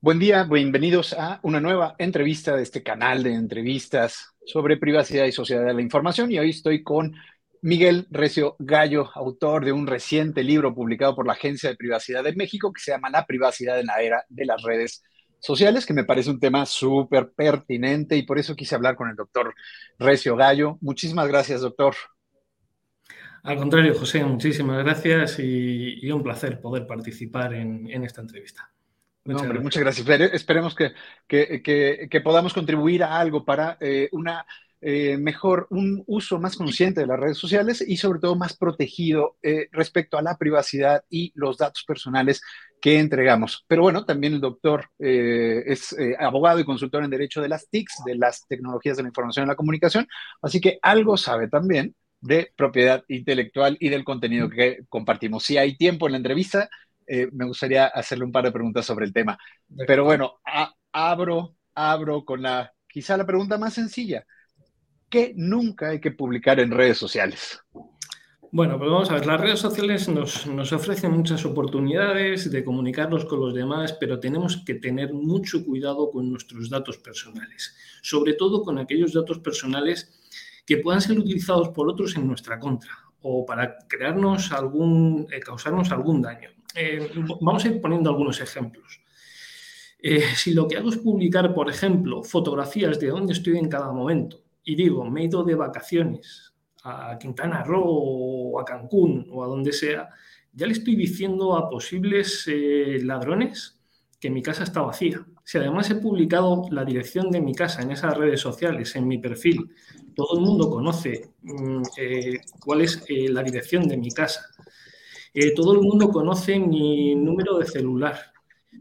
Buen día, bienvenidos a una nueva entrevista de este canal de entrevistas sobre privacidad y sociedad de la información. Y hoy estoy con Miguel Recio Gallo, autor de un reciente libro publicado por la Agencia de Privacidad de México que se llama La privacidad en la era de las redes sociales, que me parece un tema súper pertinente y por eso quise hablar con el doctor Recio Gallo. Muchísimas gracias, doctor. Al contrario, José, muchísimas gracias y, un placer poder participar en esta entrevista. Muchas, gracias. muchas gracias. Esperemos que, que, podamos contribuir a algo para eh, una eh, mejor, un uso más consciente de las redes sociales y sobre todo más protegido eh, respecto a la privacidad y los datos personales que entregamos. Pero bueno, también el doctor es abogado y consultor en derecho de las TICs, de las tecnologías de la información y la comunicación, así que algo sabe también de propiedad intelectual y del contenido que compartimos. Si hay tiempo en la entrevista, eh, me gustaría hacerle un par de preguntas sobre el tema. Pero bueno, abro, abro con la, quizá la pregunta más sencilla. ¿Qué nunca hay que publicar en redes sociales? Bueno, pues vamos a ver, las redes sociales nos, nos, ofrecen muchas oportunidades de comunicarnos con los demás, pero tenemos que tener mucho cuidado con nuestros datos personales, sobre todo con aquellos datos personales que puedan ser utilizados por otros en nuestra contra o para crearnos algún, eh, causarnos algún daño. Eh, vamos a ir poniendo algunos ejemplos. Eh, si lo que hago es publicar, por ejemplo, fotografías de dónde estoy en cada momento y digo, me he ido de vacaciones a Quintana Roo o a Cancún o a donde sea, ya le estoy diciendo a posibles eh, ladrones que mi casa está vacía. Si además he publicado la dirección de mi casa en esas redes sociales, en mi perfil, todo el mundo conoce mm, cuál es la dirección de mi casa todo el mundo conoce mi número de celular.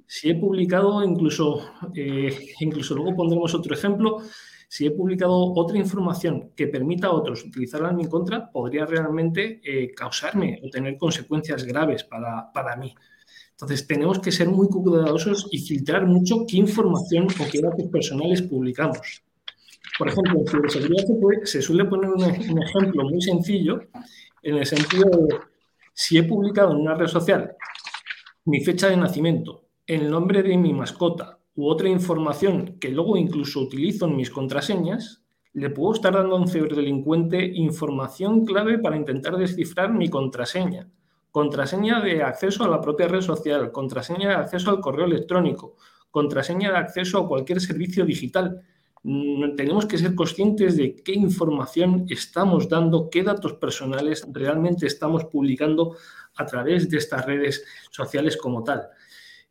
Si he publicado, incluso, eh, incluso luego pondremos otro ejemplo, si he publicado otra información que permita a otros utilizarla en mi contra, podría realmente eh, causarme o tener consecuencias graves para, para, mí. Entonces, tenemos que ser muy cuidadosos y filtrar mucho qué información o qué datos personales publicamos. Por ejemplo, en ciberseguridad se, suele poner un ejemplo muy sencillo en el sentido de si he publicado en una red social mi fecha de nacimiento, el nombre de mi mascota u otra información que luego incluso utilizo en mis contraseñas, le puedo estar dando a un ciberdelincuente información clave para intentar descifrar mi contraseña. Contraseña de acceso a la propia red social, contraseña de acceso al correo electrónico, contraseña de acceso a cualquier servicio digital. Mm, tenemos que ser conscientes de qué información estamos dando, qué datos personales realmente estamos publicando a través de estas redes sociales como tal.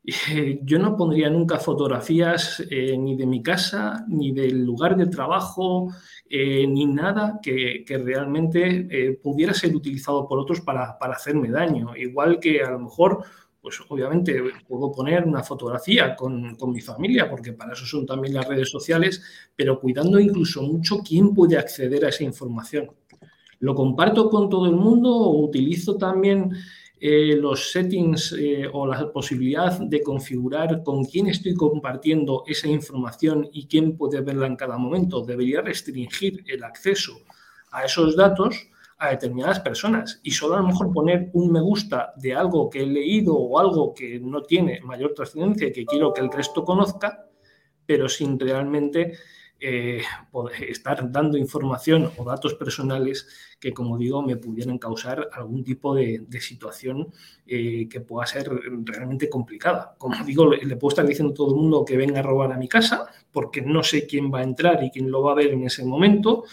Eh, yo no pondría nunca fotografías eh, ni de mi casa, ni del lugar de trabajo, eh, ni nada que, realmente pudiera ser utilizado por otros para, para hacerme daño. Igual que a lo mejor pues obviamente puedo poner una fotografía con, mi familia, porque para eso son también las redes sociales, pero cuidando incluso mucho quién puede acceder a esa información. ¿Lo comparto con todo el mundo o utilizo también eh, los settings eh, o la posibilidad de configurar con quién estoy compartiendo esa información y quién puede verla en cada momento? Debería restringir el acceso a esos datos a determinadas personas y solo a lo mejor poner un me gusta de algo que he leído o algo que no tiene mayor trascendencia y que quiero que el resto conozca, pero sin realmente eh, estar dando información o datos personales que, como digo, me pudieran causar algún tipo de, situación eh, que pueda ser realmente complicada. Como digo, le, le, puedo estar diciendo a todo el mundo que venga a robar a mi casa porque no sé quién va a entrar y quién lo va a ver en ese momento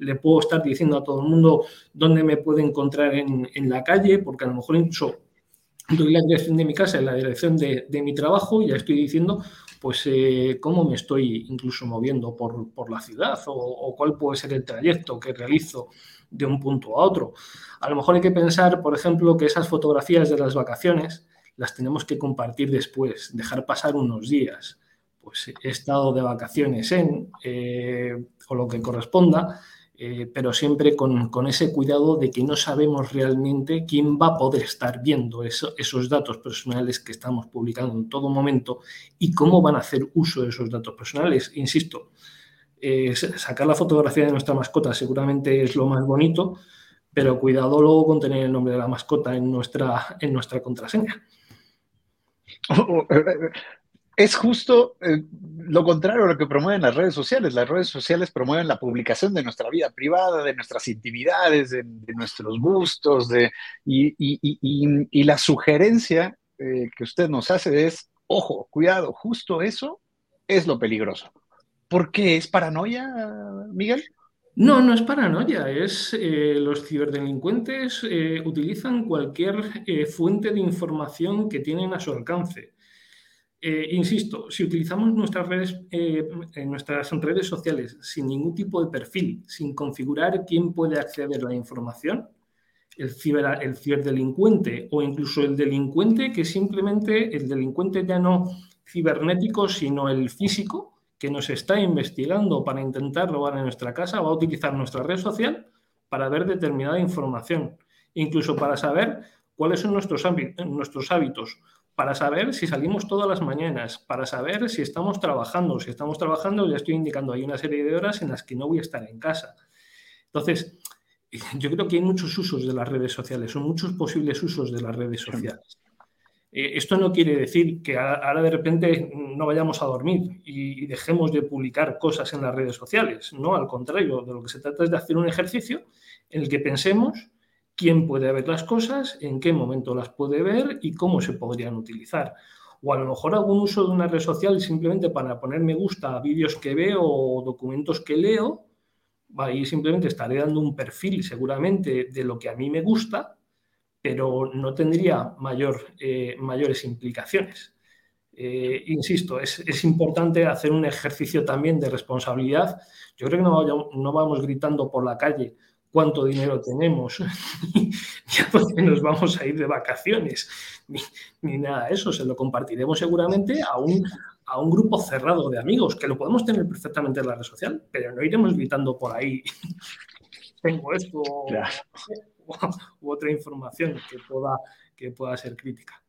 le puedo estar diciendo a todo el mundo dónde me puede encontrar en, la calle, porque a lo mejor incluso doy la dirección de mi casa y la dirección de, mi trabajo y ya estoy diciendo pues eh, cómo me estoy incluso moviendo por, la ciudad o, cuál puede ser el trayecto que realizo de un punto a otro. A lo mejor hay que pensar, por ejemplo, que esas fotografías de las vacaciones las tenemos que compartir después, dejar pasar unos días. Pues he estado de vacaciones en, eh, o lo que corresponda, eh, pero siempre con, ese cuidado de que no sabemos realmente quién va a poder estar viendo esos datos personales que estamos publicando en todo momento y cómo van a hacer uso de esos datos personales. Insisto, eh, sacar la fotografía de nuestra mascota seguramente es lo más bonito, pero cuidado luego con tener el nombre de la mascota en nuestra, en nuestra contraseña. Es justo eh, lo contrario a lo que promueven las redes sociales. Las redes sociales promueven la publicación de nuestra vida privada, de nuestras intimidades, de, nuestros gustos, de, y, la sugerencia eh, que usted nos hace es, ojo, cuidado, justo eso es lo peligroso. ¿Por qué? ¿Es paranoia, Miguel? No, no es paranoia, es eh, los ciberdelincuentes utilizan cualquier fuente de información que tienen a su alcance. Eh, insisto, si utilizamos nuestras redes, eh, nuestras redes sociales sin ningún tipo de perfil, sin configurar quién puede acceder a la información, el, ciber, el ciberdelincuente o incluso el delincuente, que simplemente el delincuente ya no cibernético, sino el físico, que nos está investigando para intentar robar en nuestra casa, va a utilizar nuestra red social para ver determinada información, incluso para saber cuáles son nuestros, nuestros hábitos para saber si salimos todas las mañanas, para saber si estamos trabajando. Si estamos trabajando, ya estoy indicando, hay una serie de horas en las que no voy a estar en casa. Entonces, yo creo que hay muchos usos de las redes sociales, son muchos posibles usos de las redes sociales. Eh, esto no quiere decir que ahora de repente no vayamos a dormir y dejemos de publicar cosas en las redes sociales. No, al contrario, de lo que se trata es de hacer un ejercicio en el que pensemos quién puede ver las cosas, en qué momento las puede ver y cómo se podrían utilizar. O a lo mejor algún uso de una red social simplemente para poner me gusta a vídeos que veo o documentos que leo. Ahí simplemente estaré dando un perfil seguramente de lo que a mí me gusta, pero no tendría mayor, eh, mayores implicaciones. Eh, insisto, es, importante hacer un ejercicio también de responsabilidad. Yo creo que no vamos gritando por la calle cuánto dinero tenemos, ya porque nos vamos a ir de vacaciones, ni, nada de eso. Se lo compartiremos seguramente a un, a un grupo cerrado de amigos, que lo podemos tener perfectamente en la red social, pero no iremos gritando por ahí, tengo esto u, otra información que pueda, que pueda ser crítica.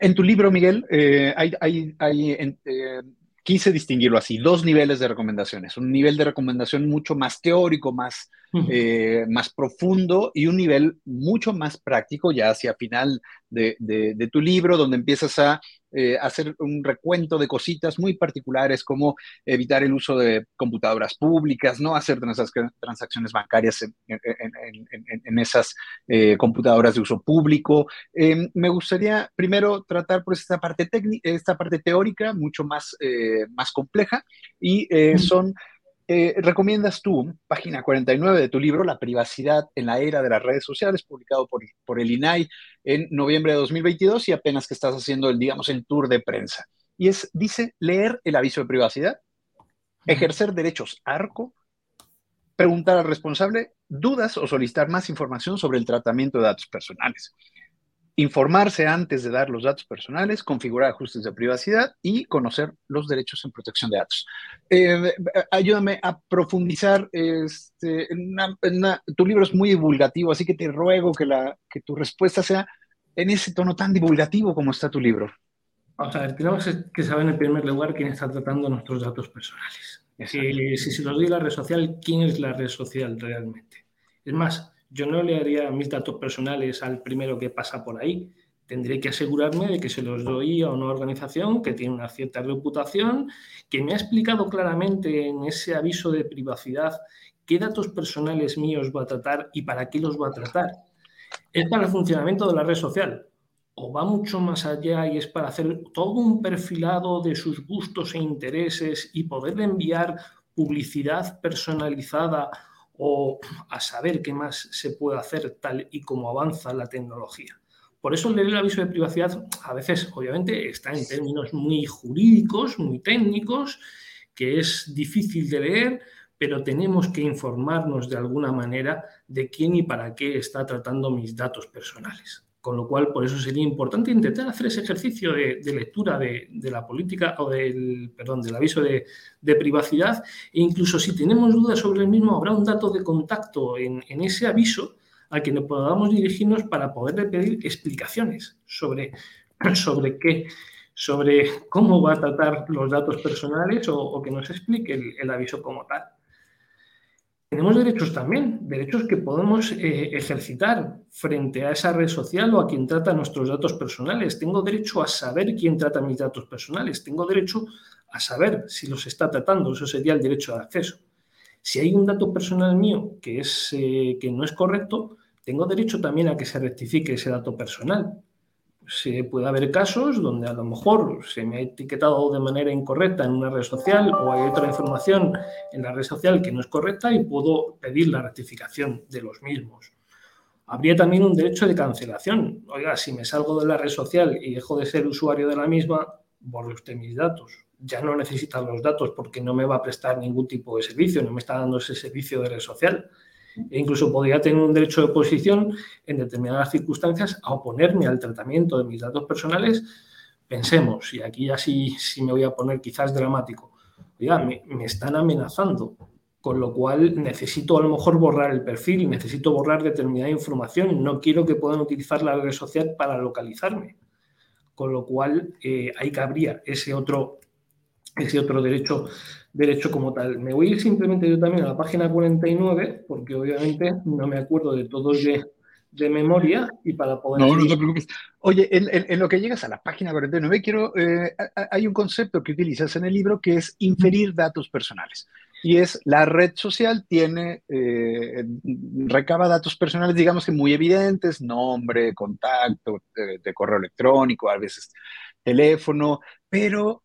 En tu libro, Miguel, eh, hay, hay, eh, quise distinguirlo así, dos niveles de recomendaciones. Un nivel de recomendación mucho más teórico, más, eh, más profundo y un nivel mucho más práctico ya hacia final de, tu libro, donde empiezas a eh, hacer un recuento de cositas muy particulares como evitar el uso de computadoras públicas, no hacer transacciones bancarias en, esas eh, computadoras de uso público. Em, me gustaría primero tratar pues esta parte, esta parte teórica mucho más, más compleja y son eh, recomiendas tú, página 49 de tu libro, La privacidad en la era de las redes sociales, publicado por, por el INAI en noviembre de 2022 y apenas que estás haciendo el, digamos, el tour de prensa. Y es, dice, leer el aviso de privacidad, ejercer derechos ARCO, preguntar al responsable dudas o solicitar más información sobre el tratamiento de datos personales informarse antes de dar los datos personales, configurar ajustes de privacidad y conocer los derechos en protección de datos. Eh, ayúdame a profundizar. Este, tu libro es muy divulgativo, así que te ruego que, la, que tu respuesta sea en ese tono tan divulgativo como está tu libro. Vamos a ver, tenemos que saber en primer lugar quién está tratando nuestros datos personales. Si, si se los doy la red social, ¿quién es la red social realmente? Es más, yo no le haría mis datos personales al primero que pasa por ahí. Tendré que asegurarme de que se los doy a una organización que tiene una cierta reputación, que me ha explicado claramente en ese aviso de privacidad qué datos personales míos va a tratar y para qué los va a tratar. ¿Es para el funcionamiento de la red social? ¿O va mucho más allá y es para hacer todo un perfilado de sus gustos e intereses y poderle enviar publicidad personalizada o a saber qué más se puede hacer tal y como avanza la tecnología. Por eso leer el aviso de privacidad a veces, obviamente, está en términos muy jurídicos, muy técnicos, que es difícil de leer, pero tenemos que informarnos de alguna manera de quién y para qué está tratando mis datos personales. Con lo cual, por eso sería importante intentar hacer ese ejercicio de, lectura de, la política o del, perdón, del aviso de, privacidad. E incluso si tenemos dudas sobre el mismo, habrá un dato de contacto en, ese aviso al que nos podamos dirigirnos para poderle pedir explicaciones sobre, sobre qué, sobre cómo va a tratar los datos personales o, que nos explique el, aviso como tal. Tenemos derechos también, derechos que podemos eh, ejercitar frente a esa red social o a quien trata nuestros datos personales. Tengo derecho a saber quién trata mis datos personales. Tengo derecho a saber si los está tratando. Eso sería el derecho de acceso. Si hay un dato personal mío que, es, eh, que no es correcto, tengo derecho también a que se rectifique ese dato personal se puede haber casos donde a lo mejor se me ha etiquetado de manera incorrecta en una red social o hay otra información en la red social que no es correcta y puedo pedir la rectificación de los mismos. Habría también un derecho de cancelación. Oiga, si me salgo de la red social y dejo de ser usuario de la misma, borre usted mis datos. Ya no necesita los datos porque no me va a prestar ningún tipo de servicio, no me está dando ese servicio de red social e incluso podría tener un derecho de oposición en determinadas circunstancias a oponerme al tratamiento de mis datos personales. Pensemos, y aquí ya sí, me voy a poner quizás dramático, oiga, me, me están amenazando, con lo cual necesito a lo mejor borrar el perfil, necesito borrar determinada información, no quiero que puedan utilizar la red social para localizarme. Con lo cual eh, ahí cabría ese otro, ese otro derecho derecho como tal. Me voy a ir simplemente yo también a la página 49, porque obviamente no me acuerdo de todo de, de memoria y para poder... No, no te preocupes. Oye, en, lo que llegas a la página 49, quiero, eh, hay un concepto que utilizas en el libro que es inferir datos personales. Y es la red social tiene, eh, recaba datos personales, digamos que muy evidentes, nombre, contacto, de correo electrónico, a veces teléfono, pero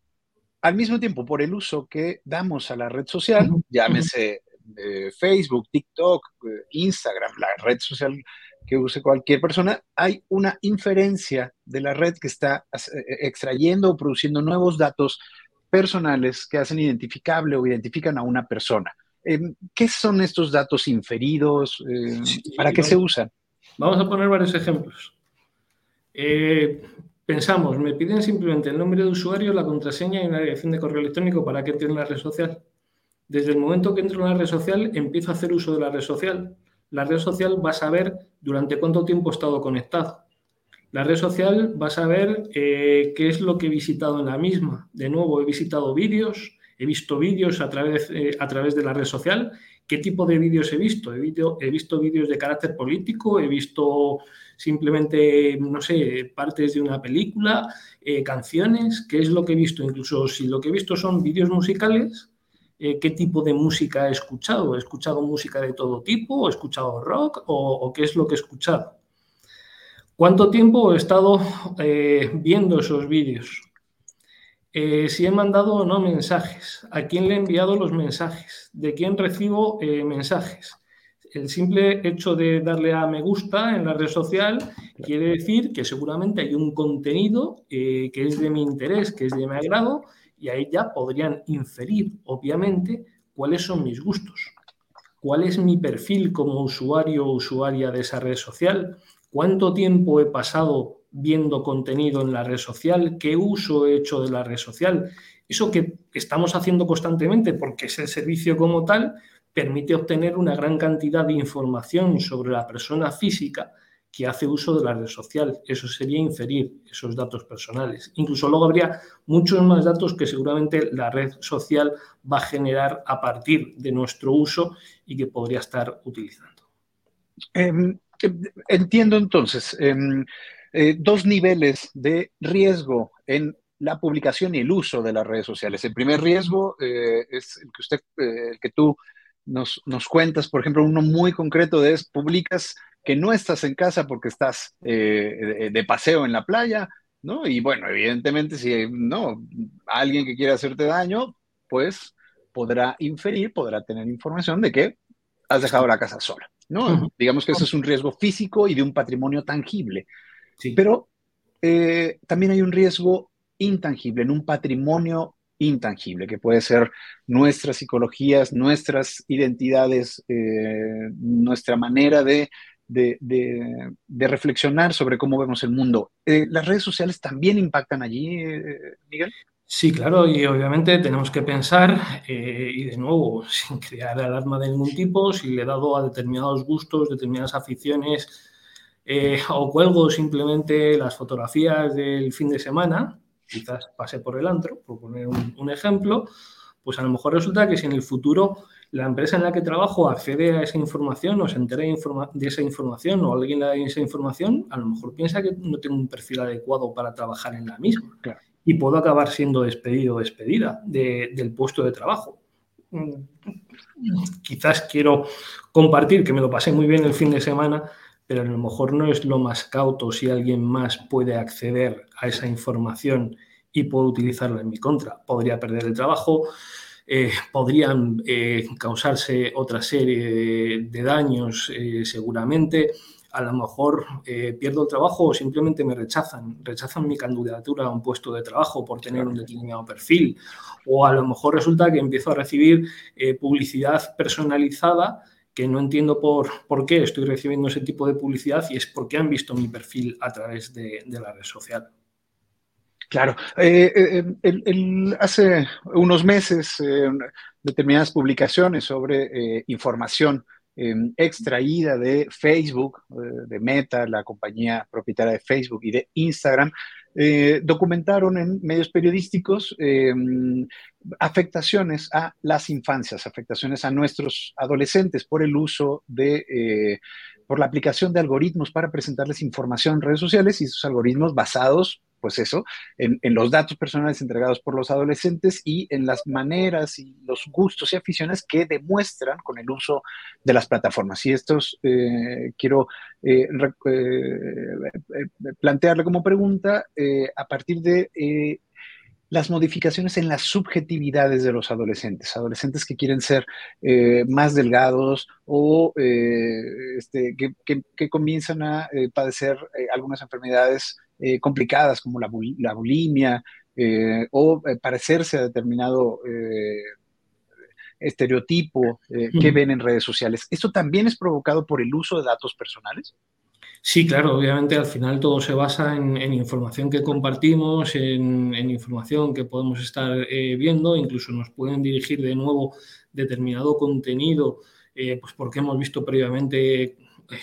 al mismo tiempo, por el uso que damos a la red social, llámese eh, Facebook, TikTok, eh, Instagram, la red social que use cualquier persona, hay una inferencia de la red que está eh, extrayendo o produciendo nuevos datos personales que hacen identificable o identifican a una persona. Em, ¿Qué son estos datos inferidos? ¿Para qué se usan? Vamos a poner varios ejemplos. Pensamos, me piden simplemente el nombre de usuario, la contraseña y una dirección de correo electrónico para que entre en la red social. Desde el momento que entro en la red social, empiezo a hacer uso de la red social. La red social va a saber durante cuánto tiempo he estado conectado. La red social va a saber eh, qué es lo que he visitado en la misma. De nuevo, he visitado vídeos, he visto vídeos a través, eh, a través de la red social. ¿Qué tipo de vídeos he visto? He, he visto vídeos de carácter político, he visto simplemente, no sé, partes de una película, eh, canciones, qué es lo que he visto, incluso si lo que he visto son vídeos musicales, eh, qué tipo de música he escuchado, he escuchado música de todo tipo, he escuchado rock o, qué es lo que he escuchado. ¿Cuánto tiempo he estado eh, viendo esos vídeos? si he mandado o no mensajes, a quién le he enviado los mensajes, de quién recibo mensajes, el simple hecho de darle a me gusta en la red social quiere decir que seguramente hay un contenido eh, que es de mi interés, que es de mi agrado, y ahí ya podrían inferir, obviamente, cuáles son mis gustos, cuál es mi perfil como usuario o usuaria de esa red social, cuánto tiempo he pasado viendo contenido en la red social, qué uso he hecho de la red social. Eso que estamos haciendo constantemente porque es el servicio como tal, permite obtener una gran cantidad de información sobre la persona física que hace uso de la red social. Eso sería inferir esos datos personales. Incluso luego habría muchos más datos que seguramente la red social va a generar a partir de nuestro uso y que podría estar utilizando. Em, entiendo entonces em, eh, dos niveles de riesgo en la publicación y el uso de las redes sociales. El primer riesgo eh, es el que usted, eh, el que tú nos, cuentas, por ejemplo, uno muy concreto de es, publicas que no estás en casa porque estás eh, de, paseo en la playa, ¿no? Y bueno, evidentemente, si no, alguien que quiere hacerte daño, pues podrá inferir, podrá tener información de que has dejado la casa sola, ¿no? Digamos que ese es un riesgo físico y de un patrimonio tangible. Sí. Pero eh, también hay un riesgo intangible en un patrimonio intangible, que puede ser nuestras psicologías, nuestras identidades, eh, nuestra manera de, reflexionar sobre cómo vemos el mundo. Eh, ¿Las redes sociales también impactan allí, eh, Miguel? Sí, claro, y obviamente tenemos que pensar, y de nuevo, sin crear alarma de ningún tipo, si le he dado a determinados gustos, determinadas aficiones, o cuelgo simplemente las fotografías del fin de semana, quizás pase por el antro, por poner un, ejemplo, pues a lo mejor resulta que si en el futuro la empresa en la que trabajo accede a esa información o se entera de esa información o alguien le da esa información, a lo mejor piensa que no tengo un perfil adecuado para trabajar en la misma. Y puedo acabar siendo despedido o despedida del puesto de trabajo. Mm, quizás quiero compartir que me lo pasé muy bien el fin de semana, pero a lo mejor no es lo más cauto si alguien más puede acceder a esa información y puedo utilizarla en mi contra. Podría perder el trabajo, eh, podrían eh, causarse otra serie de, daños eh, seguramente. A lo mejor pierdo el trabajo o simplemente me rechazan, rechazan mi candidatura a un puesto de trabajo por tener un determinado perfil. O a lo mejor resulta que empiezo a recibir publicidad personalizada que no entiendo por, por qué estoy recibiendo ese tipo de publicidad y es porque han visto mi perfil a través de, de la red social. Claro. Eh, eh, hace unos meses, eh, determinadas publicaciones sobre información extraída de Facebook, de Meta, la compañía propietaria de Facebook y de Instagram, documentaron en medios periodísticos afectaciones a las infancias, afectaciones a nuestros adolescentes por el uso de, por la aplicación de algoritmos para presentarles información en redes sociales y esos algoritmos basados pues eso, en, los datos personales entregados por los adolescentes y en las maneras y los gustos y aficiones que demuestran con el uso de las plataformas. Y estos eh, quiero eh, eh, plantearle como pregunta a partir de las modificaciones en las subjetividades de los adolescentes, adolescentes que quieren ser más delgados o este, que, comienzan a padecer algunas enfermedades eh, complicadas como la, bulimia eh, o eh, parecerse a determinado estereotipo que ven en redes sociales. ¿Esto también es provocado por el uso de datos personales? Sí, claro, obviamente al final todo se basa en, información que compartimos, en, información que podemos estar viendo, incluso nos pueden dirigir de nuevo determinado contenido, pues porque hemos visto previamente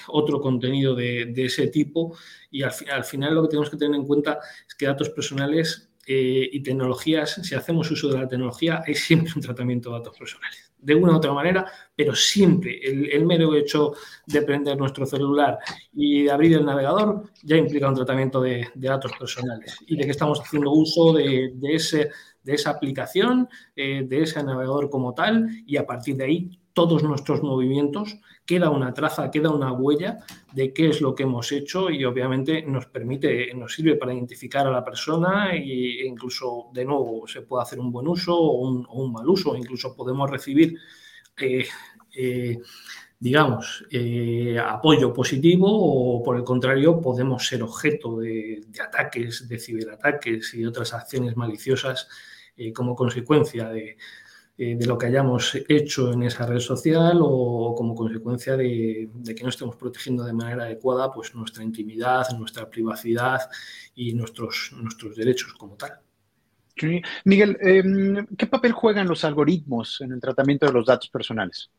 otro contenido de, ese tipo. Y al, al, final lo que tenemos que tener en cuenta es que datos personales eh, y tecnologías, si hacemos uso de la tecnología, hay siempre un tratamiento de datos personales, de una u otra manera, pero siempre el, mero hecho de prender nuestro celular y de abrir el navegador ya implica un tratamiento de, datos personales y de que estamos haciendo uso de, ese, de esa aplicación, eh, de ese navegador como tal y a partir de ahí todos nuestros movimientos, queda una traza, queda una huella de qué es lo que hemos hecho y obviamente nos permite, nos sirve para identificar a la persona e incluso de nuevo se puede hacer un buen uso o un, mal uso, incluso podemos recibir, eh, eh, digamos, apoyo positivo o por el contrario podemos ser objeto de ataques, de ciberataques y otras acciones maliciosas como consecuencia de eh, de lo que hayamos hecho en esa red social o como consecuencia de, que no estemos protegiendo de manera adecuada pues, nuestra intimidad, nuestra privacidad y nuestros, nuestros derechos como tal. Miguel, em, ¿qué papel juegan los algoritmos en el tratamiento de los datos personales?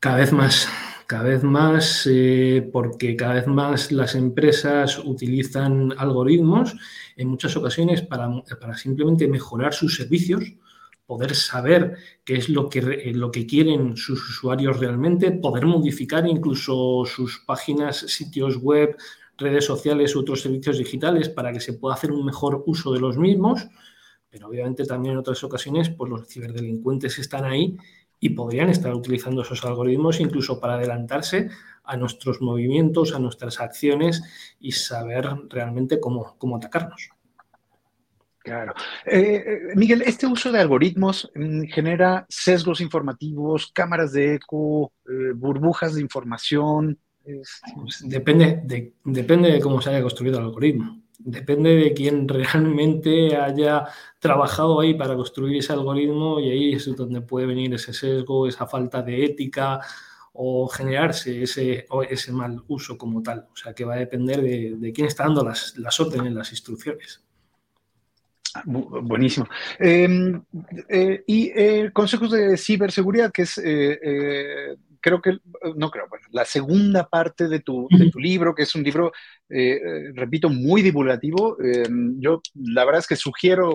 Cada vez más, cada vez más, eh, porque cada vez más las empresas utilizan algoritmos en muchas ocasiones para, para simplemente mejorar sus servicios poder saber qué es lo que, eh, lo que quieren sus usuarios realmente, poder modificar incluso sus páginas, sitios web, redes sociales u otros servicios digitales para que se pueda hacer un mejor uso de los mismos, pero obviamente también en otras ocasiones pues los ciberdelincuentes están ahí y podrían estar utilizando esos algoritmos incluso para adelantarse a nuestros movimientos, a nuestras acciones y saber realmente cómo, cómo atacarnos. Claro. Eh, eh, Miguel, este uso de algoritmos mm, genera sesgos informativos, cámaras de eco, eh, burbujas de información. Depende, de, depende de cómo se haya construido el algoritmo. Depende de quién realmente haya trabajado ahí para construir ese algoritmo y ahí es donde puede venir ese sesgo, esa falta de ética o generarse ese, ese mal uso como tal. O sea, que va a depender de, quién está dando las, las órdenes, las instrucciones. Buenísimo. Em, eh, y eh, consejos de ciberseguridad, que es, eh, creo que, no creo, bueno, la segunda parte de tu, de tu libro, que es un libro, repito, muy divulgativo. Em, yo la verdad es que sugiero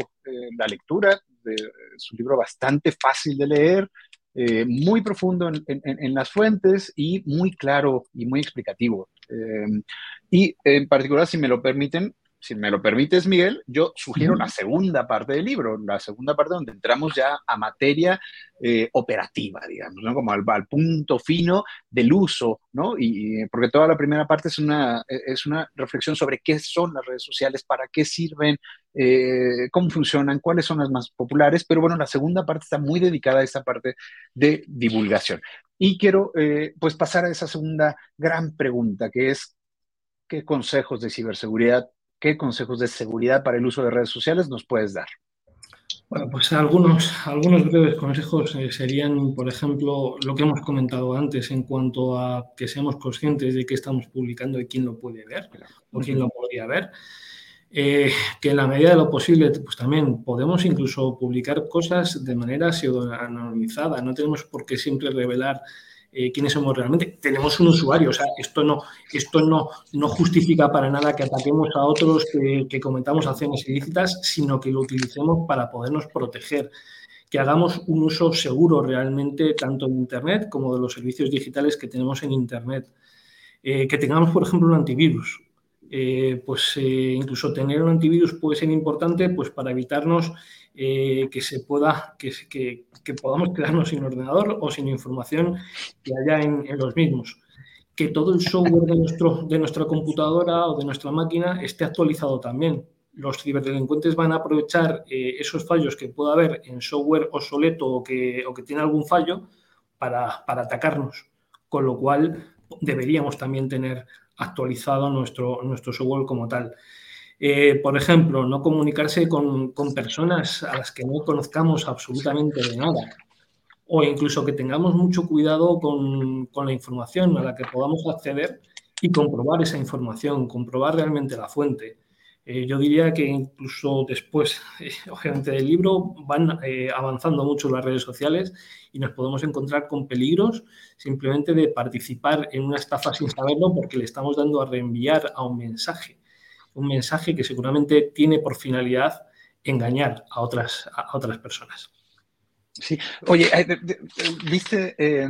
la lectura, de, es un libro bastante fácil de leer, eh, muy profundo en, las fuentes y muy claro y muy explicativo. Eh, y en particular, si me lo permiten, si me lo permites, Miguel, yo sugiero la segunda parte del libro, la segunda parte donde entramos ya a materia eh, operativa, digamos, ¿no? Como al, punto fino del uso, ¿no? Y, porque toda la primera parte es una, es una reflexión sobre qué son las redes sociales, para qué sirven, eh, cómo funcionan, cuáles son las más populares, pero bueno, la segunda parte está muy dedicada a esta parte de divulgación. Y quiero, eh, pues, pasar a esa segunda gran pregunta, que es, ¿qué consejos de ciberseguridad ¿Qué consejos de seguridad para el uso de redes sociales nos puedes dar? Bueno, pues algunos, algunos breves consejos eh, serían, por ejemplo, lo que hemos comentado antes en cuanto a que seamos conscientes de qué estamos publicando y quién lo puede ver o quién lo podría ver. Eh, que en la medida de lo posible, pues también podemos incluso publicar cosas de manera pseudo-anonimizada. No tenemos por qué siempre revelar eh, quiénes somos realmente. Tenemos un usuario, o sea, esto no, esto no, no justifica para nada que ataquemos a otros, que, cometamos acciones ilícitas, sino que lo utilicemos para podernos proteger que hagamos un uso seguro realmente tanto en Internet como de los servicios digitales que tenemos en Internet. Eh, que tengamos, por ejemplo, un antivirus. Eh, pues incluso tener un antivirus puede ser importante pues, para evitarnos eh, que se pueda, que, que, podamos quedarnos sin ordenador o sin información que haya en, los mismos. Que todo el software de, nuestro, de nuestra computadora o de nuestra máquina esté actualizado también. Los ciberdelincuentes van a aprovechar eh, esos fallos que pueda haber en software obsoleto o que, o que tiene algún fallo para, para atacarnos. Con lo cual deberíamos también tener actualizado nuestro, nuestro software como tal. Eh, por ejemplo, no comunicarse con, personas a las que no conozcamos absolutamente de nada. O incluso que tengamos mucho cuidado con, la información a la que podamos acceder y comprobar esa información, comprobar realmente la fuente. Eh, yo diría que incluso después, obviamente, del libro van eh, avanzando mucho las redes sociales y nos podemos encontrar con peligros simplemente de participar en una estafa sin saberlo porque le estamos dando a reenviar a un mensaje un mensaje que seguramente tiene por finalidad engañar a otras, a otras personas. Sí, oye, viste, eh,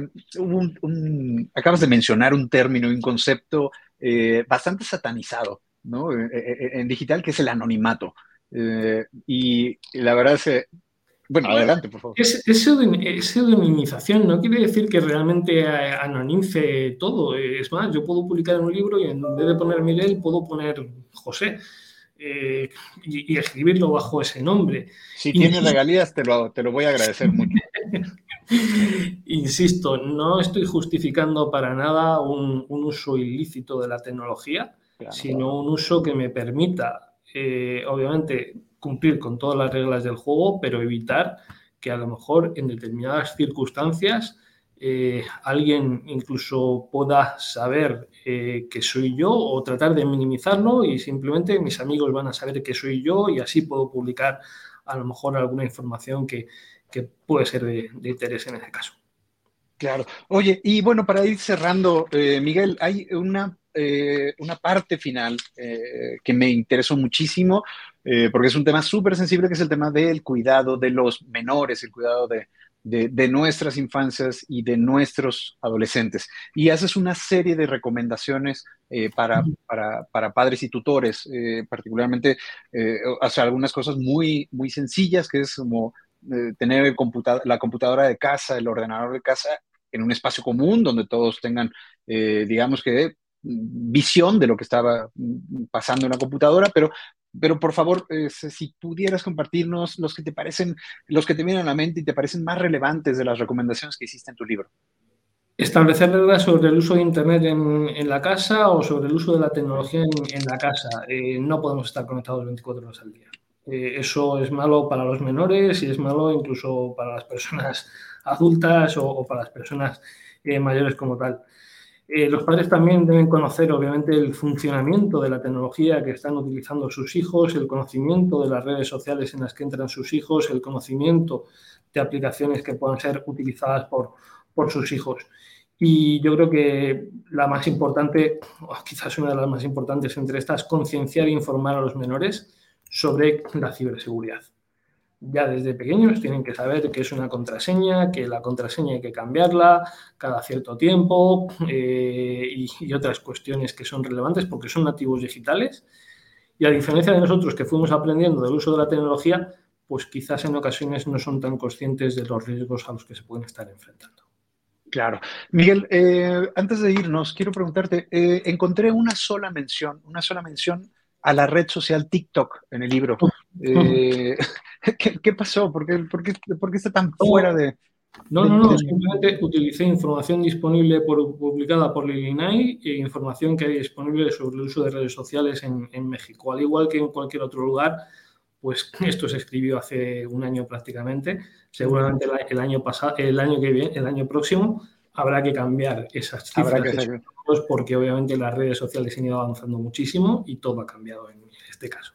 acabas de mencionar un término, un concepto eh, bastante satanizado, ¿no? Eh, en digital, que es el anonimato. y la verdad es bueno, adelante, por favor. Es, pseudonimización no quiere decir que realmente anonimice todo. Es más, yo puedo publicar un libro y en vez de poner Miguel, puedo poner José. Eh, y, escribirlo bajo ese nombre. Si tienes regalías, te lo, te lo voy a agradecer mucho. Insisto, no estoy justificando para nada un, uso ilícito de la tecnología, sino un uso que me permita, eh, obviamente, cumplir con todas las reglas del juego, pero evitar que a lo mejor en determinadas circunstancias eh, alguien incluso pueda saber eh, que soy yo o tratar de minimizarlo y simplemente mis amigos van a saber que soy yo y así puedo publicar a lo mejor alguna información que, puede ser de, interés en ese caso. Claro. Oye, y bueno, para ir cerrando, eh, Miguel, hay una, una parte final que me interesó muchísimo eh, porque es un tema súper sensible que es el tema del cuidado de los menores, el cuidado de, de, nuestras infancias y de nuestros adolescentes. Y haces una serie de recomendaciones eh, para, para, para, padres y tutores, eh, particularmente hacer algunas cosas muy, muy sencillas, que es como tener el la computadora de casa, el ordenador de casa en un espacio común donde todos tengan, digamos que, visión de lo que estaba pasando en la computadora, pero pero por favor, eh, si pudieras compartirnos los que te parecen, los que te vienen a la mente y te parecen más relevantes de las recomendaciones que hiciste en tu libro. Establecer reglas sobre el uso de Internet en, la casa o sobre el uso de la tecnología en, la casa. Eh, no podemos estar conectados 24 horas al día. Eh, eso es malo para los menores y es malo incluso para las personas adultas o para las personas mayores como tal. Eh, los padres también deben conocer, obviamente, el funcionamiento de la tecnología que están utilizando sus hijos, el conocimiento de las redes sociales en las que entran sus hijos, el conocimiento de aplicaciones que puedan ser utilizadas por, por sus hijos. Y yo creo que la más importante, o quizás una de las más importantes entre estas, concienciar e informar a los menores sobre la ciberseguridad. Ya desde pequeños tienen que saber que es una contraseña, que la contraseña hay que cambiarla cada cierto tiempo eh, y, otras cuestiones que son relevantes porque son nativos digitales. Y a diferencia de nosotros que fuimos aprendiendo del uso de la tecnología, pues quizás en ocasiones no son tan conscientes de los riesgos a los que se pueden estar enfrentando. Claro. Miguel, eh, antes de irnos, quiero preguntarte, eh, encontré una sola mención, una sola mención a la red social TikTok en el libro. Eh, ¿qué, pasó? ¿Por qué, por, qué, por qué, está tan fuera de...? No, no, no, simplemente utilicé información disponible por, publicada por Lilinai e información que hay disponible sobre el uso de redes sociales en, en, México. Al igual que en cualquier otro lugar, pues esto se escribió hace un año prácticamente. Seguramente el, año pasado, el año que viene, el año próximo, habrá que cambiar esas cifras porque obviamente las redes sociales han ido avanzando muchísimo y todo ha cambiado en este caso.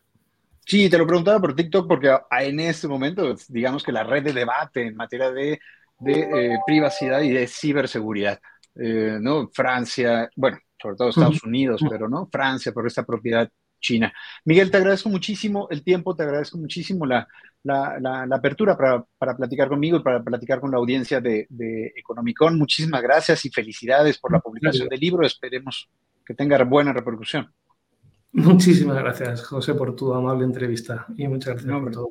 Sí, te lo preguntaba por TikTok porque en este momento, digamos que la red de debate en materia de, eh, privacidad y de ciberseguridad, eh, ¿no? Francia, bueno, sobre todo Estados Unidos, pero no Francia por esta propiedad china. Miguel, te agradezco muchísimo el tiempo, te agradezco muchísimo la, la, apertura para, para, platicar conmigo y para platicar con la audiencia de, de Economicon. Muchísimas gracias y felicidades por la publicación del libro. Esperemos que tenga buena repercusión. Muchísimas gracias, José, por tu amable entrevista y muchas gracias por todo.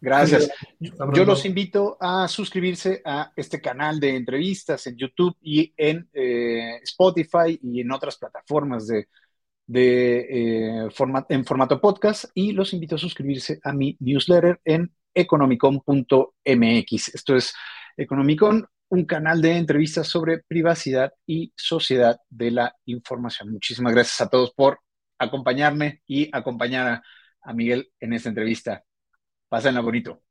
Gracias. Yo los invito a suscribirse a este canal de entrevistas en YouTube y en eh, Spotify y en otras plataformas de, de, eh, en formato podcast y los invito a suscribirse a mi newsletter en economicon.mx. Esto es Economicon, un canal de entrevistas sobre privacidad y sociedad de la información. Muchísimas gracias a todos por acompañarme y acompañar a, Miguel en esta entrevista. Pásenla bonito.